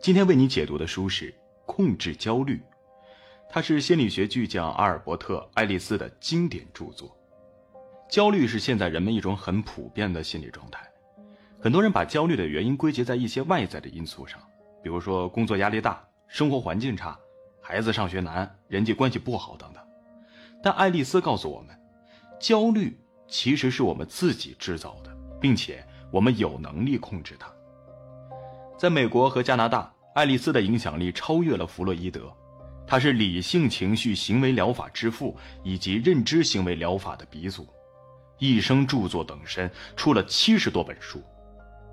今天为你解读的书是《控制焦虑》，它是心理学巨匠阿尔伯特·爱丽丝的经典著作。焦虑是现在人们一种很普遍的心理状态，很多人把焦虑的原因归结在一些外在的因素上，比如说工作压力大、生活环境差、孩子上学难、人际关系不好等等。但爱丽丝告诉我们，焦虑其实是我们自己制造的，并且我们有能力控制它。在美国和加拿大，爱丽丝的影响力超越了弗洛伊德，他是理性情绪行为疗法之父以及认知行为疗法的鼻祖，一生著作等身，出了七十多本书，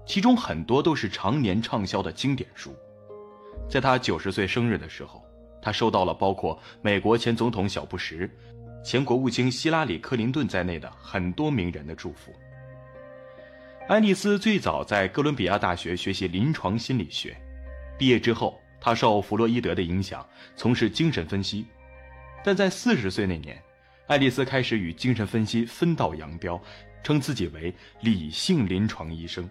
其中很多都是常年畅销的经典书。在他九十岁生日的时候，他收到了包括美国前总统小布什、前国务卿希拉里·克林顿在内的很多名人的祝福。爱丽丝最早在哥伦比亚大学学习临床心理学，毕业之后，她受弗洛伊德的影响，从事精神分析。但在四十岁那年，爱丽丝开始与精神分析分道扬镳，称自己为理性临床医生，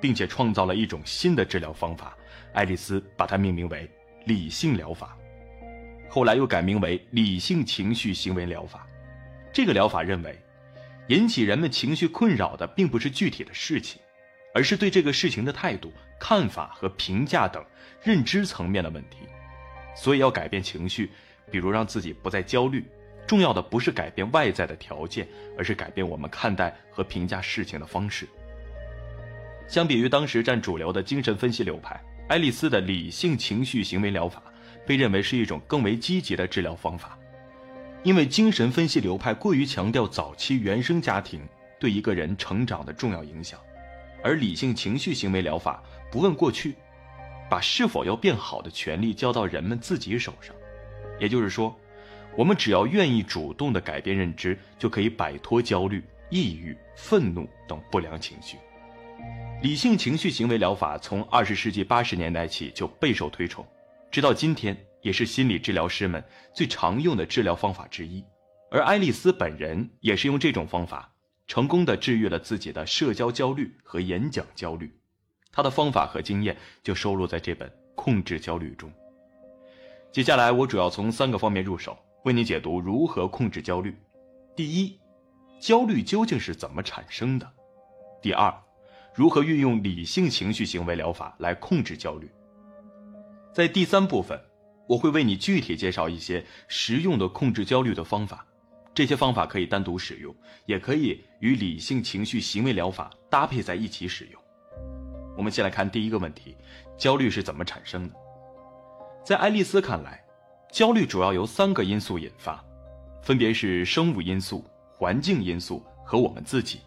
并且创造了一种新的治疗方法，爱丽丝把它命名为理性疗法，后来又改名为理性情绪行为疗法。这个疗法认为。引起人们情绪困扰的，并不是具体的事情，而是对这个事情的态度、看法和评价等认知层面的问题。所以要改变情绪，比如让自己不再焦虑，重要的不是改变外在的条件，而是改变我们看待和评价事情的方式。相比于当时占主流的精神分析流派，爱丽丝的理性情绪行为疗法被认为是一种更为积极的治疗方法。因为精神分析流派过于强调早期原生家庭对一个人成长的重要影响，而理性情绪行为疗法不问过去，把是否要变好的权利交到人们自己手上。也就是说，我们只要愿意主动的改变认知，就可以摆脱焦虑、抑郁、愤怒等不良情绪。理性情绪行为疗法从二十世纪八十年代起就备受推崇，直到今天。也是心理治疗师们最常用的治疗方法之一，而爱丽丝本人也是用这种方法成功的治愈了自己的社交焦虑和演讲焦虑。她的方法和经验就收录在这本《控制焦虑》中。接下来，我主要从三个方面入手，为你解读如何控制焦虑。第一，焦虑究竟是怎么产生的？第二，如何运用理性情绪行为疗法来控制焦虑？在第三部分。我会为你具体介绍一些实用的控制焦虑的方法，这些方法可以单独使用，也可以与理性情绪行为疗法搭配在一起使用。我们先来看第一个问题：焦虑是怎么产生的？在爱丽丝看来，焦虑主要由三个因素引发，分别是生物因素、环境因素和我们自己。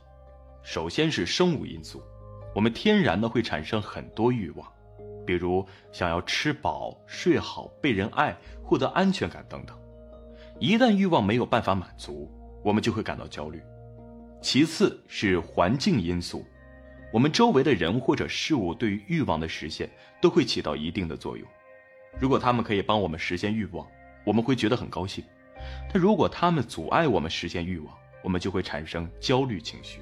首先是生物因素，我们天然的会产生很多欲望。比如想要吃饱、睡好、被人爱、获得安全感等等，一旦欲望没有办法满足，我们就会感到焦虑。其次是环境因素，我们周围的人或者事物对于欲望的实现都会起到一定的作用。如果他们可以帮我们实现欲望，我们会觉得很高兴；但如果他们阻碍我们实现欲望，我们就会产生焦虑情绪。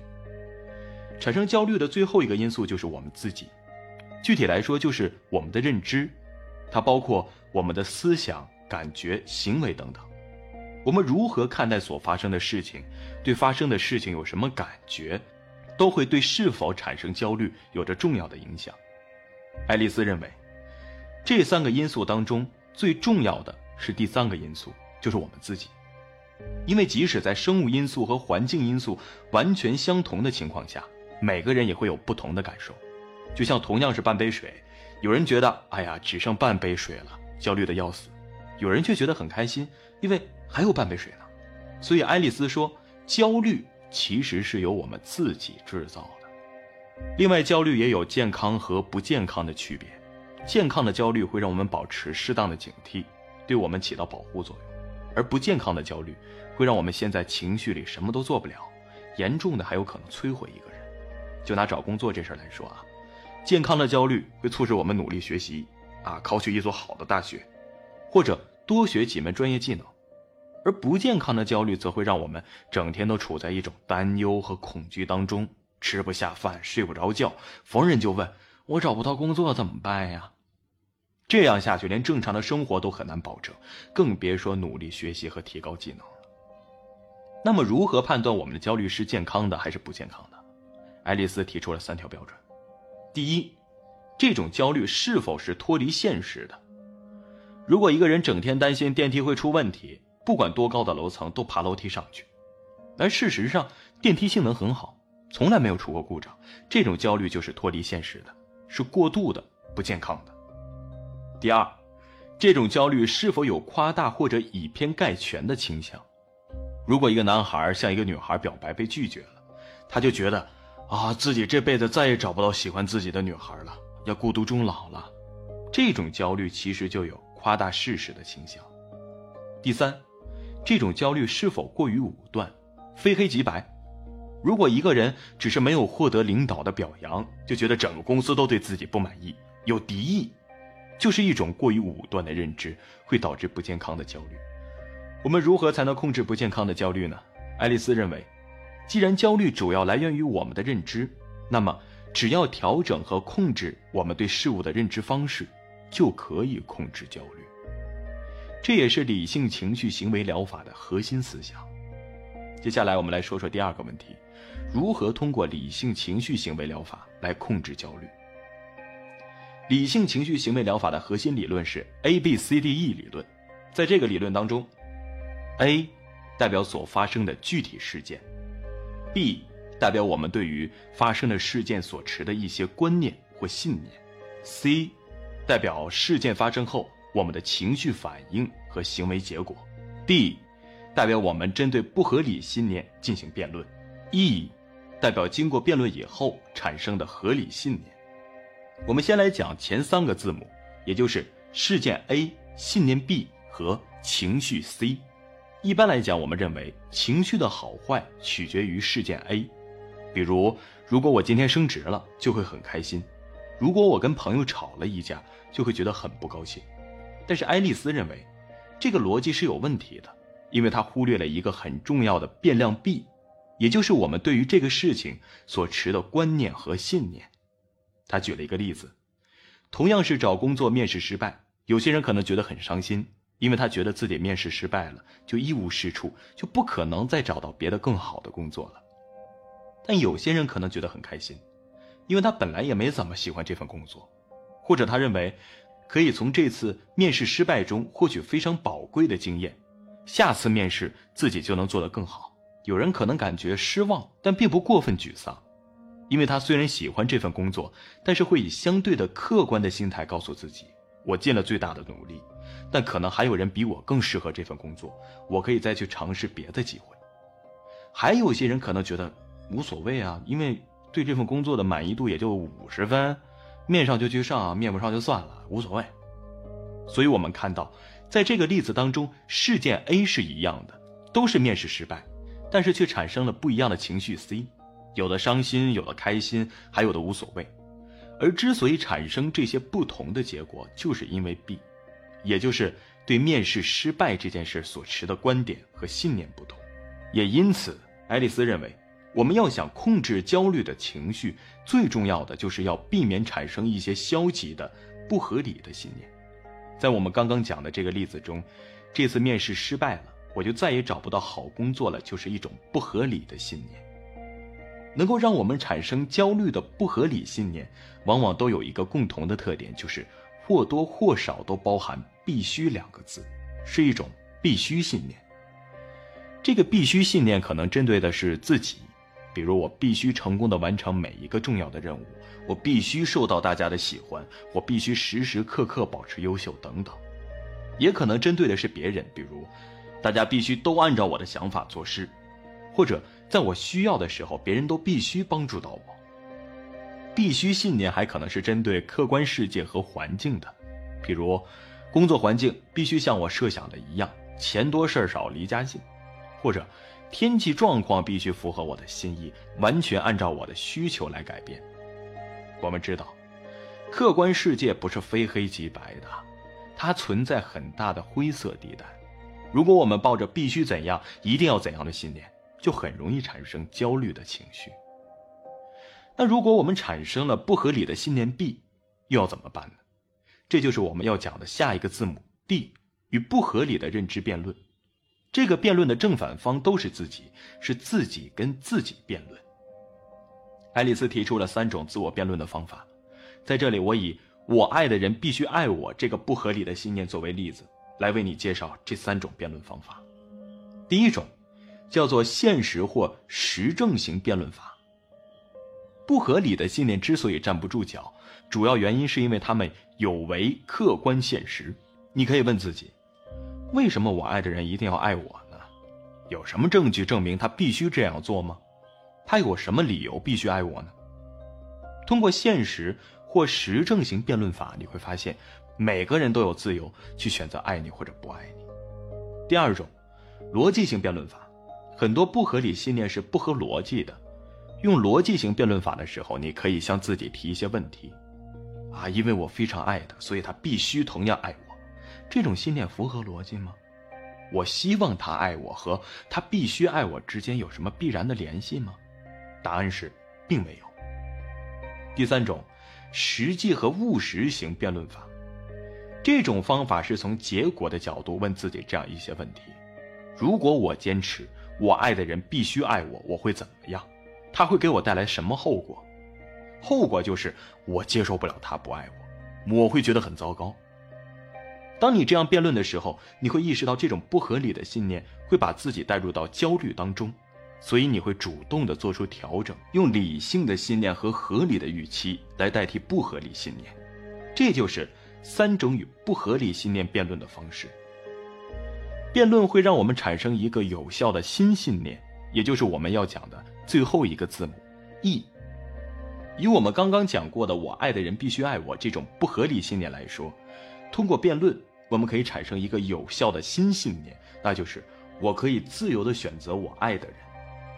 产生焦虑的最后一个因素就是我们自己。具体来说，就是我们的认知，它包括我们的思想、感觉、行为等等。我们如何看待所发生的事情，对发生的事情有什么感觉，都会对是否产生焦虑有着重要的影响。爱丽丝认为，这三个因素当中最重要的是第三个因素，就是我们自己。因为即使在生物因素和环境因素完全相同的情况下，每个人也会有不同的感受。就像同样是半杯水，有人觉得哎呀只剩半杯水了，焦虑的要死；有人却觉得很开心，因为还有半杯水呢。所以爱丽丝说，焦虑其实是由我们自己制造的。另外，焦虑也有健康和不健康的区别。健康的焦虑会让我们保持适当的警惕，对我们起到保护作用；而不健康的焦虑会让我们陷在情绪里，什么都做不了，严重的还有可能摧毁一个人。就拿找工作这事来说啊。健康的焦虑会促使我们努力学习，啊，考取一所好的大学，或者多学几门专业技能；而不健康的焦虑则会让我们整天都处在一种担忧和恐惧当中，吃不下饭，睡不着觉，逢人就问我找不到工作怎么办呀？这样下去，连正常的生活都很难保证，更别说努力学习和提高技能了。那么，如何判断我们的焦虑是健康的还是不健康的？爱丽丝提出了三条标准：第一，这种焦虑是否是脱离现实的？如果一个人整天担心电梯会出问题，不管多高的楼层都爬楼梯上去，而事实上电梯性能很好，从来没有出过故障，这种焦虑就是脱离现实的，是过度的、不健康的。第二，这种焦虑是否有夸大或者以偏概全的倾向？如果一个男孩向一个女孩表白被拒绝了，他就觉得啊自己这辈子再也找不到喜欢自己的女孩了，要孤独终老了。这种焦虑其实就有夸大事实的倾向。第三，这种焦虑是否过于武断，非黑即白？如果一个人只是没有获得领导的表扬，就觉得整个公司都对自己不满意，有敌意。就是一种过于武断的认知，会导致不健康的焦虑。我们如何才能控制不健康的焦虑呢？爱丽丝认为，既然焦虑主要来源于我们的认知，那么只要调整和控制我们对事物的认知方式，就可以控制焦虑。这也是理性情绪行为疗法的核心思想。接下来，我们来说说第二个问题：如何通过理性情绪行为疗法来控制焦虑？理性情绪行为疗法的核心理论是 A B C D E 理论，在这个理论当中，A 代表所发生的具体事件，B 代表我们对于发生的事件所持的一些观念或信念，C 代表事件发生后我们的情绪反应和行为结果，D 代表我们针对不合理信念进行辩论，E 代表经过辩论以后产生的合理信念。我们先来讲前三个字母，也就是事件 A、信念 B 和情绪 C。一般来讲，我们认为情绪的好坏取决于事件 A。比如，如果我今天升职了，就会很开心；如果我跟朋友吵了一架，就会觉得很不高兴。但是爱丽丝认为，这个逻辑是有问题的，因为她忽略了一个很重要的变量 B，也就是我们对于这个事情所持的观念和信念。他举了一个例子，同样是找工作面试失败，有些人可能觉得很伤心，因为他觉得自己面试失败了，就一无是处，就不可能再找到别的更好的工作了。但有些人可能觉得很开心，因为他本来也没怎么喜欢这份工作，或者他认为可以从这次面试失败中获取非常宝贵的经验，下次面试自己就能做得更好。有人可能感觉失望，但并不过分沮丧。因为他虽然喜欢这份工作，但是会以相对的客观的心态告诉自己：我尽了最大的努力，但可能还有人比我更适合这份工作，我可以再去尝试别的机会。还有些人可能觉得无所谓啊，因为对这份工作的满意度也就五十分，面上就去上，面不上就算了，无所谓。所以我们看到，在这个例子当中，事件 A 是一样的，都是面试失败，但是却产生了不一样的情绪 C。有的伤心，有的开心，还有的无所谓。而之所以产生这些不同的结果，就是因为 B，也就是对面试失败这件事所持的观点和信念不同。也因此，爱丽丝认为，我们要想控制焦虑的情绪，最重要的就是要避免产生一些消极的、不合理的信念。在我们刚刚讲的这个例子中，这次面试失败了，我就再也找不到好工作了，就是一种不合理的信念。能够让我们产生焦虑的不合理信念，往往都有一个共同的特点，就是或多或少都包含“必须”两个字，是一种必须信念。这个必须信念可能针对的是自己，比如我必须成功的完成每一个重要的任务，我必须受到大家的喜欢，我必须时时刻刻保持优秀等等；也可能针对的是别人，比如大家必须都按照我的想法做事。或者在我需要的时候，别人都必须帮助到我。必须信念还可能是针对客观世界和环境的，比如工作环境必须像我设想的一样，钱多事儿少离家近；或者天气状况必须符合我的心意，完全按照我的需求来改变。我们知道，客观世界不是非黑即白的，它存在很大的灰色地带。如果我们抱着必须怎样、一定要怎样的信念，就很容易产生焦虑的情绪。那如果我们产生了不合理的信念 B，又要怎么办呢？这就是我们要讲的下一个字母 D 与不合理的认知辩论。这个辩论的正反方都是自己，是自己跟自己辩论。爱丽丝提出了三种自我辩论的方法，在这里我以“我爱的人必须爱我”这个不合理的信念作为例子，来为你介绍这三种辩论方法。第一种，叫做现实或实证型辩论法。不合理的信念之所以站不住脚，主要原因是因为他们有违客观现实。你可以问自己：为什么我爱的人一定要爱我呢？有什么证据证明他必须这样做吗？他有什么理由必须爱我呢？通过现实或实证型辩论法，你会发现，每个人都有自由去选择爱你或者不爱你。第二种，逻辑性辩论法，很多不合理信念是不合逻辑的。用逻辑型辩论法的时候，你可以向自己提一些问题，啊，因为我非常爱他，所以他必须同样爱我。这种信念符合逻辑吗？我希望他爱我和他必须爱我之间有什么必然的联系吗？答案是，并没有。第三种，实际和务实型辩论法，这种方法是从结果的角度问自己这样一些问题：如果我坚持我爱的人必须爱我，我会怎么样？他会给我带来什么后果？后果就是我接受不了他不爱我，我会觉得很糟糕。当你这样辩论的时候，你会意识到这种不合理的信念会把自己带入到焦虑当中，所以你会主动的做出调整，用理性的信念和合理的预期来代替不合理信念。这就是三种与不合理信念辩论的方式。辩论会让我们产生一个有效的新信念，也就是我们要讲的。最后一个字母，e。以我们刚刚讲过的“我爱的人必须爱我”这种不合理信念来说，通过辩论，我们可以产生一个有效的新信念，那就是我可以自由的选择我爱的人，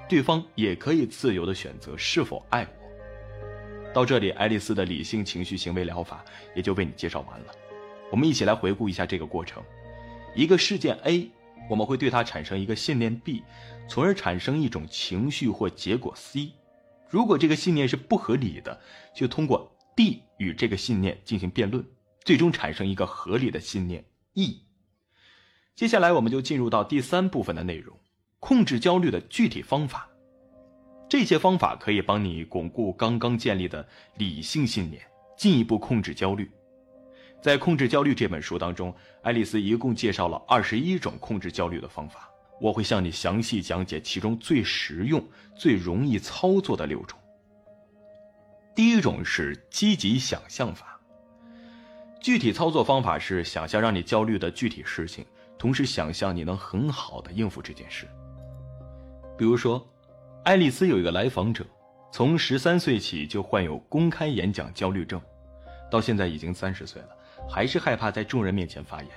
对方也可以自由的选择是否爱我。到这里，爱丽丝的理性情绪行为疗法也就为你介绍完了。我们一起来回顾一下这个过程：一个事件 A。我们会对它产生一个信念 B，从而产生一种情绪或结果 C。如果这个信念是不合理的，就通过 D 与这个信念进行辩论，最终产生一个合理的信念 E。接下来我们就进入到第三部分的内容：控制焦虑的具体方法。这些方法可以帮你巩固刚刚建立的理性信念，进一步控制焦虑。在《控制焦虑》这本书当中，爱丽丝一共介绍了二十一种控制焦虑的方法。我会向你详细讲解其中最实用、最容易操作的六种。第一种是积极想象法。具体操作方法是想象让你焦虑的具体事情，同时想象你能很好的应付这件事。比如说，爱丽丝有一个来访者，从十三岁起就患有公开演讲焦虑症，到现在已经三十岁了。还是害怕在众人面前发言，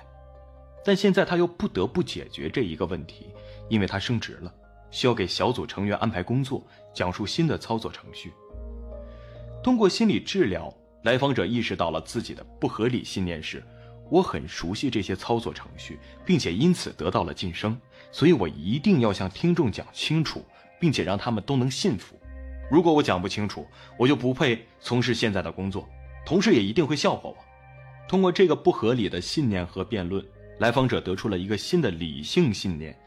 但现在他又不得不解决这一个问题，因为他升职了，需要给小组成员安排工作，讲述新的操作程序。通过心理治疗，来访者意识到了自己的不合理信念是：我很熟悉这些操作程序，并且因此得到了晋升，所以我一定要向听众讲清楚，并且让他们都能信服。如果我讲不清楚，我就不配从事现在的工作，同事也一定会笑话我。通过这个不合理的信念和辩论，来访者得出了一个新的理性信念：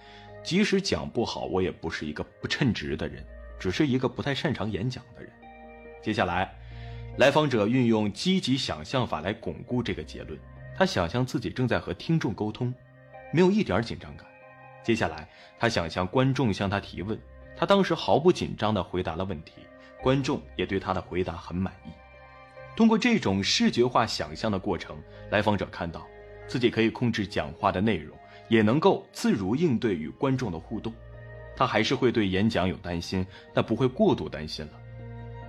即使讲不好，我也不是一个不称职的人，只是一个不太擅长演讲的人。接下来，来访者运用积极想象法来巩固这个结论。他想象自己正在和听众沟通，没有一点紧张感。接下来，他想象观众向他提问，他当时毫不紧张地回答了问题，观众也对他的回答很满意。通过这种视觉化想象的过程，来访者看到自己可以控制讲话的内容，也能够自如应对与观众的互动。他还是会对演讲有担心，但不会过度担心了。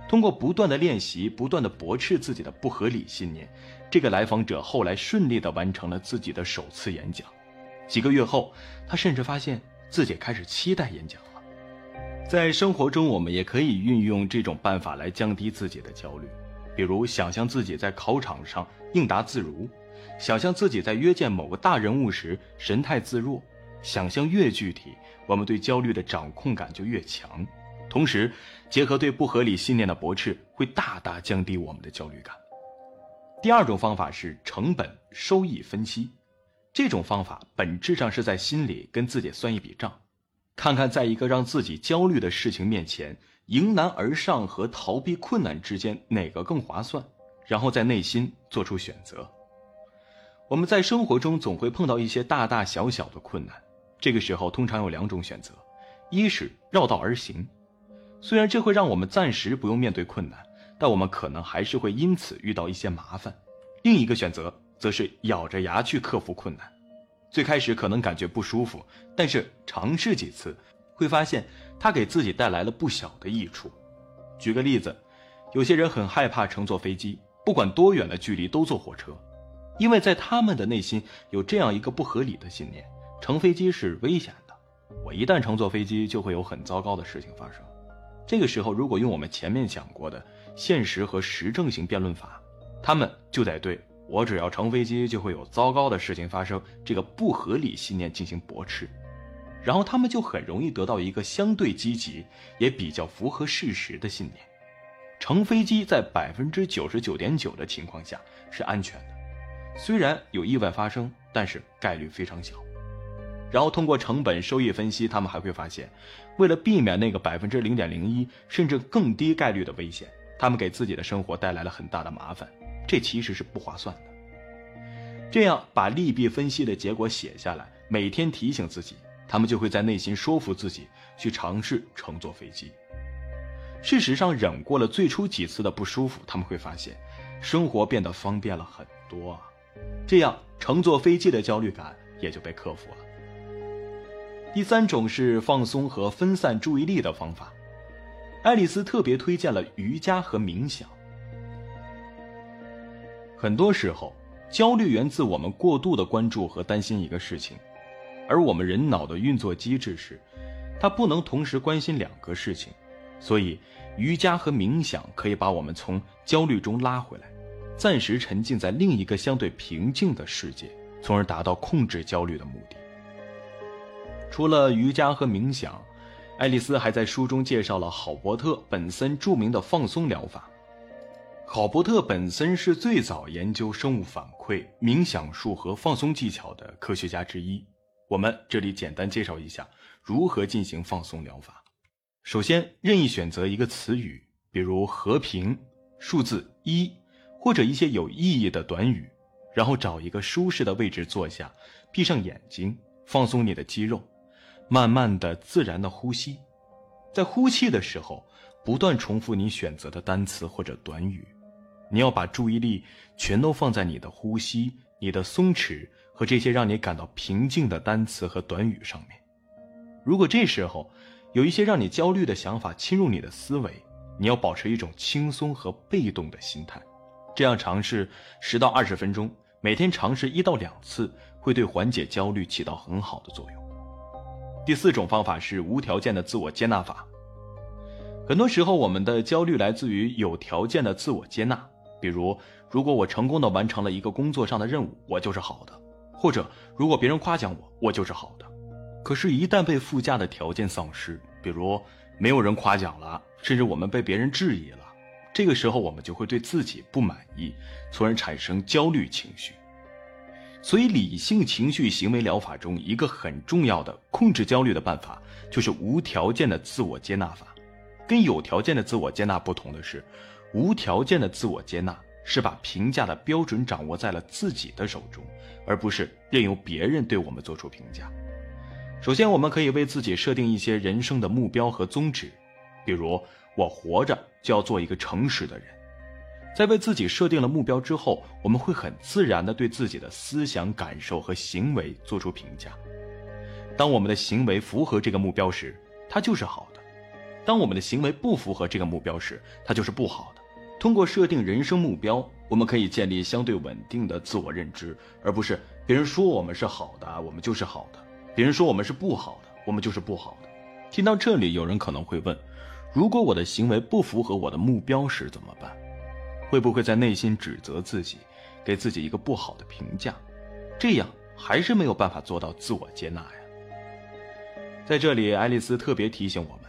通过不断的练习，不断的驳斥自己的不合理信念，这个来访者后来顺利的完成了自己的首次演讲。几个月后，他甚至发现自己开始期待演讲了。在生活中，我们也可以运用这种办法来降低自己的焦虑。比如，想象自己在考场上应答自如；想象自己在约见某个大人物时神态自若。想象越具体，我们对焦虑的掌控感就越强。同时，结合对不合理信念的驳斥，会大大降低我们的焦虑感。第二种方法是成本收益分析，这种方法本质上是在心里跟自己算一笔账，看看在一个让自己焦虑的事情面前，迎难而上和逃避困难之间哪个更划算，然后在内心做出选择。我们在生活中总会碰到一些大大小小的困难，这个时候通常有两种选择：一是绕道而行，虽然这会让我们暂时不用面对困难。但我们可能还是会因此遇到一些麻烦。另一个选择则是咬着牙去克服困难。最开始可能感觉不舒服，但是尝试几次，会发现它给自己带来了不小的益处。举个例子，有些人很害怕乘坐飞机，不管多远的距离都坐火车，因为在他们的内心有这样一个不合理的信念：乘飞机是危险的，我一旦乘坐飞机就会有很糟糕的事情发生。这个时候，如果用我们前面讲过的现实和实证型辩论法，他们就得对我只要乘飞机就会有糟糕的事情发生这个不合理信念进行驳斥，然后他们就很容易得到一个相对积极也比较符合事实的信念：乘飞机在百分之九十九点九的情况下是安全的，虽然有意外发生，但是概率非常小。然后通过成本收益分析，他们还会发现，为了避免那个百分之零点零一甚至更低概率的危险，他们给自己的生活带来了很大的麻烦，这其实是不划算的。这样把利弊分析的结果写下来，每天提醒自己，他们就会在内心说服自己去尝试乘坐飞机。事实上，忍过了最初几次的不舒服，他们会发现，生活变得方便了很多啊。这样乘坐飞机的焦虑感也就被克服了。第三种是放松和分散注意力的方法，爱丽丝特别推荐了瑜伽和冥想。很多时候，焦虑源自我们过度的关注和担心一个事情，而我们人脑的运作机制是，它不能同时关心两个事情，所以瑜伽和冥想可以把我们从焦虑中拉回来，暂时沉浸在另一个相对平静的世界，从而达到控制焦虑的目的。除了瑜伽和冥想，爱丽丝还在书中介绍了郝伯特·本森著名的放松疗法。郝伯特·本森是最早研究生物反馈、冥想术和放松技巧的科学家之一。我们这里简单介绍一下如何进行放松疗法。首先，任意选择一个词语，比如和平、数字一，或者一些有意义的短语，然后找一个舒适的位置坐下，闭上眼睛，放松你的肌肉。慢慢的、自然的呼吸，在呼气的时候，不断重复你选择的单词或者短语。你要把注意力全都放在你的呼吸、你的松弛和这些让你感到平静的单词和短语上面。如果这时候有一些让你焦虑的想法侵入你的思维，你要保持一种轻松和被动的心态。这样尝试十到二十分钟，每天尝试一到两次，会对缓解焦虑起到很好的作用。第四种方法是无条件的自我接纳法。很多时候，我们的焦虑来自于有条件的自我接纳，比如，如果我成功的完成了一个工作上的任务，我就是好的；或者，如果别人夸奖我，我就是好的。可是，一旦被附加的条件丧失，比如没有人夸奖了，甚至我们被别人质疑了，这个时候我们就会对自己不满意，从而产生焦虑情绪。所以，理性情绪行为疗法中一个很重要的控制焦虑的办法，就是无条件的自我接纳法。跟有条件的自我接纳不同的是，无条件的自我接纳是把评价的标准掌握在了自己的手中，而不是任由别人对我们做出评价。首先，我们可以为自己设定一些人生的目标和宗旨，比如我活着就要做一个诚实的人。在为自己设定了目标之后，我们会很自然地对自己的思想、感受和行为做出评价。当我们的行为符合这个目标时，它就是好的；当我们的行为不符合这个目标时，它就是不好。通过设定人生目标，我们可以建立相对稳定的自我认知，而不是别人说我们是好的，我们就是好的；别人说我们是不好的，我们就是不好的。听到这里，有人可能会问：如果我的行为不符合我的目标时怎么办？会不会在内心指责自己，给自己一个不好的评价？这样还是没有办法做到自我接纳呀。在这里，爱丽丝特别提醒我们，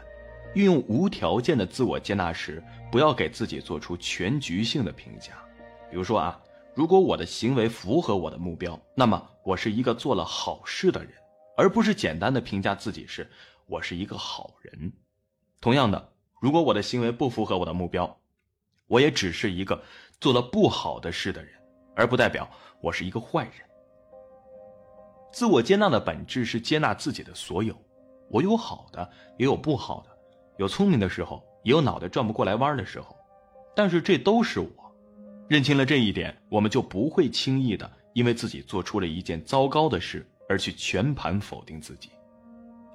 运用无条件的自我接纳时，不要给自己做出全局性的评价。比如说啊，如果我的行为符合我的目标，那么我是一个做了好事的人，而不是简单的评价自己是我是一个好人。同样的，如果我的行为不符合我的目标，我也只是一个做了不好的事的人，而不代表我是一个坏人。自我接纳的本质是接纳自己的所有，我有好的，也有不好的，有聪明的时候，也有脑袋转不过来弯的时候，但是这都是我。认清了这一点，我们就不会轻易的因为自己做出了一件糟糕的事而去全盘否定自己。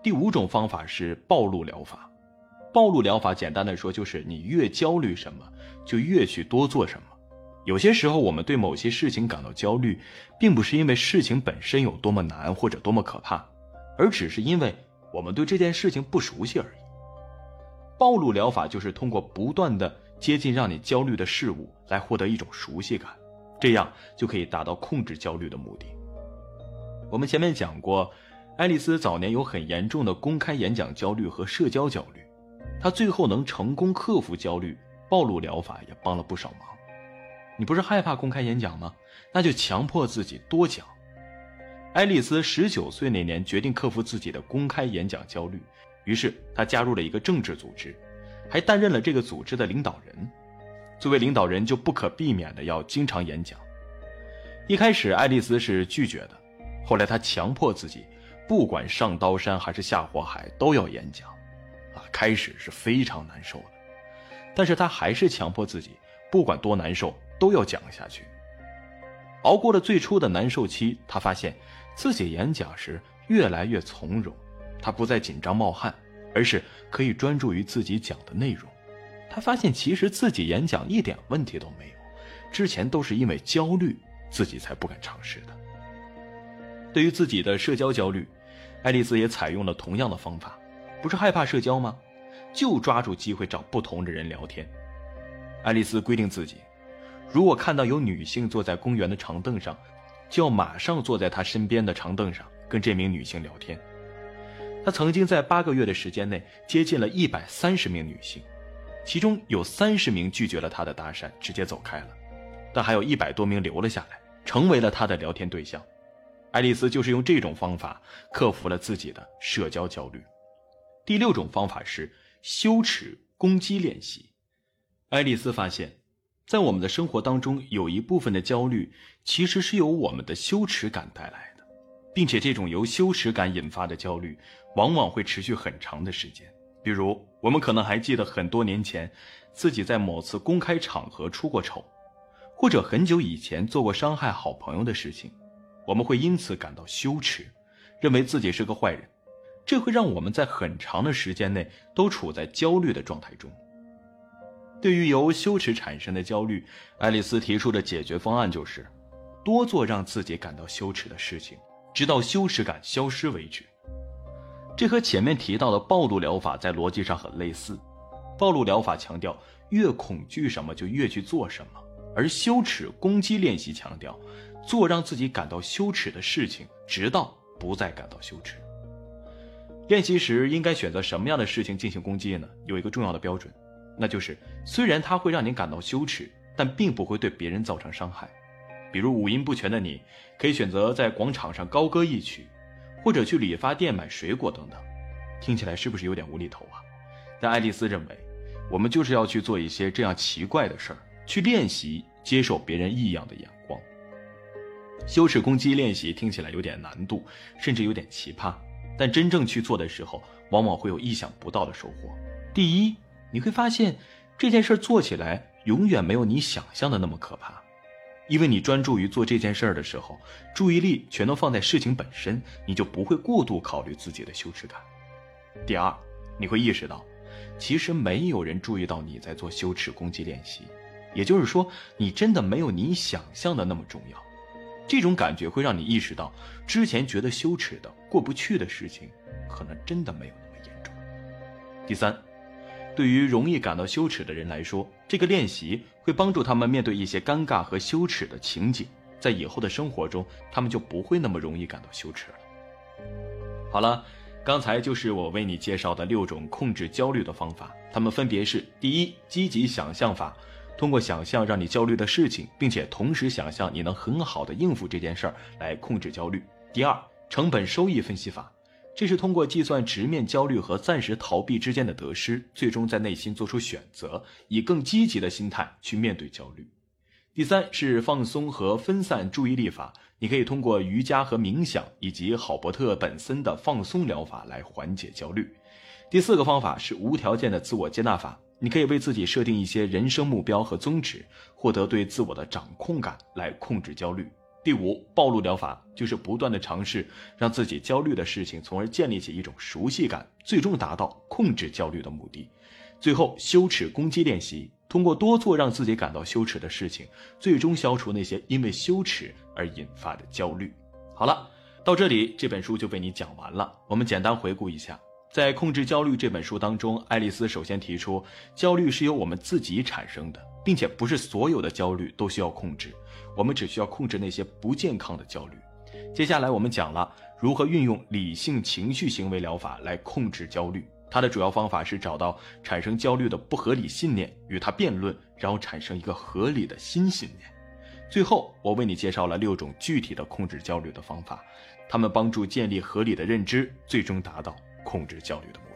第五种方法是暴露疗法。暴露疗法简单的说，就是你越焦虑什么，就越去多做什么。有些时候，我们对某些事情感到焦虑，并不是因为事情本身有多么难或者多么可怕，而只是因为我们对这件事情不熟悉而已。暴露疗法就是通过不断的接近让你焦虑的事物，来获得一种熟悉感，这样就可以达到控制焦虑的目的。我们前面讲过，爱丽丝早年有很严重的公开演讲焦虑和社交焦虑，她最后能成功克服焦虑，暴露疗法也帮了不少忙。你不是害怕公开演讲吗？那就强迫自己多讲。爱丽丝十九岁那年决定克服自己的公开演讲焦虑，于是他加入了一个政治组织，还担任了这个组织的领导人。作为领导人，就不可避免的要经常演讲。一开始，爱丽丝是拒绝的，后来她强迫自己，不管上刀山还是下火海都要演讲。啊，开始是非常难受的，但是她还是强迫自己，不管多难受。都要讲下去。熬过了最初的难受期，他发现自己演讲时越来越从容，他不再紧张冒汗，而是可以专注于自己讲的内容。他发现其实自己演讲一点问题都没有，之前都是因为焦虑自己才不敢尝试的。对于自己的社交焦虑，爱丽丝也采用了同样的方法，不是害怕社交吗？就抓住机会找不同的人聊天。爱丽丝规定自己。如果看到有女性坐在公园的长凳上，就要马上坐在她身边的长凳上跟这名女性聊天。他曾经在八个月的时间内接近了一百三十名女性，其中有三十名拒绝了他的搭讪，直接走开了，但还有一百多名留了下来，成为了他的聊天对象。爱丽丝就是用这种方法克服了自己的社交焦虑。第六种方法是羞耻攻击练习。爱丽丝发现。在我们的生活当中，有一部分的焦虑其实是由我们的羞耻感带来，并且这种由羞耻感引发的焦虑，往往会持续很长的时间。比如，我们可能还记得很多年前自己在某次公开场合出过丑，或者很久以前做过伤害好朋友的事情，我们会因此感到羞耻，认为自己是个坏人，这会让我们在很长的时间内都处在焦虑的状态中。对于由羞耻产生的焦虑，爱丽丝提出的解决方案就是，多做让自己感到羞耻的事情，直到羞耻感消失为止。这和前面提到的暴露疗法在逻辑上很类似。暴露疗法强调越恐惧什么就越去做什么，而羞耻攻击练习强调做让自己感到羞耻的事情，直到不再感到羞耻。练习时应该选择什么样的事情进行攻击呢？有一个重要的标准。那就是，虽然它会让你感到羞耻，但并不会对别人造成伤害。比如五音不全的你，可以选择在广场上高歌一曲，或者去理发店买水果等等。听起来是不是有点无厘头啊？但爱丽丝认为，我们就是要去做一些这样奇怪的事儿，去练习接受别人异样的眼光。羞耻攻击练习听起来有点难度，甚至有点奇葩，但真正去做的时候，往往会有意想不到的收获。第一。你会发现，这件事做起来永远没有你想象的那么可怕，因为你专注于做这件事儿的时候，注意力全都放在事情本身，你就不会过度考虑自己的羞耻感。第二，你会意识到，其实没有人注意到你在做羞耻攻击练习，也就是说，你真的没有你想象的那么重要。这种感觉会让你意识到，之前觉得羞耻的、过不去的事情，可能真的没有那么严重。第三。对于容易感到羞耻的人来说，这个练习会帮助他们面对一些尴尬和羞耻的情景，在以后的生活中，他们就不会那么容易感到羞耻了。好了，刚才就是我为你介绍的六种控制焦虑的方法，它们分别是：第一，积极想象法，通过想象让你焦虑的事情，并且同时想象你能很好的应付这件事儿来控制焦虑。第二，成本收益分析法，这是通过计算直面焦虑和暂时逃避之间的得失，最终在内心做出选择，以更积极的心态去面对焦虑。第三是放松和分散注意力法，你可以通过瑜伽和冥想，以及郝伯特本森的放松疗法来缓解焦虑。第四个方法是无条件的自我接纳法，你可以为自己设定一些人生目标和宗旨，获得对自我的掌控感来控制焦虑。第五，暴露疗法就是不断的尝试让自己焦虑的事情，从而建立起一种熟悉感，最终达到控制焦虑的目的。最后，羞耻攻击练习。通过多做让自己感到羞耻的事情，最终消除那些因为羞耻而引发的焦虑。好了，到这里这本书就被你讲完了。我们简单回顾一下，在《控制焦虑》这本书当中，爱丽丝首先提出，焦虑是由我们自己产生的，并且不是所有的焦虑都需要控制，我们只需要控制那些不健康的焦虑。接下来我们讲了如何运用理性情绪行为疗法来控制焦虑。它的主要方法是找到产生焦虑的不合理信念，与它辩论，然后产生一个合理的新信念。最后，我为你介绍了六种具体的控制焦虑的方法，它们帮助建立合理的认知，最终达到控制教育的目的。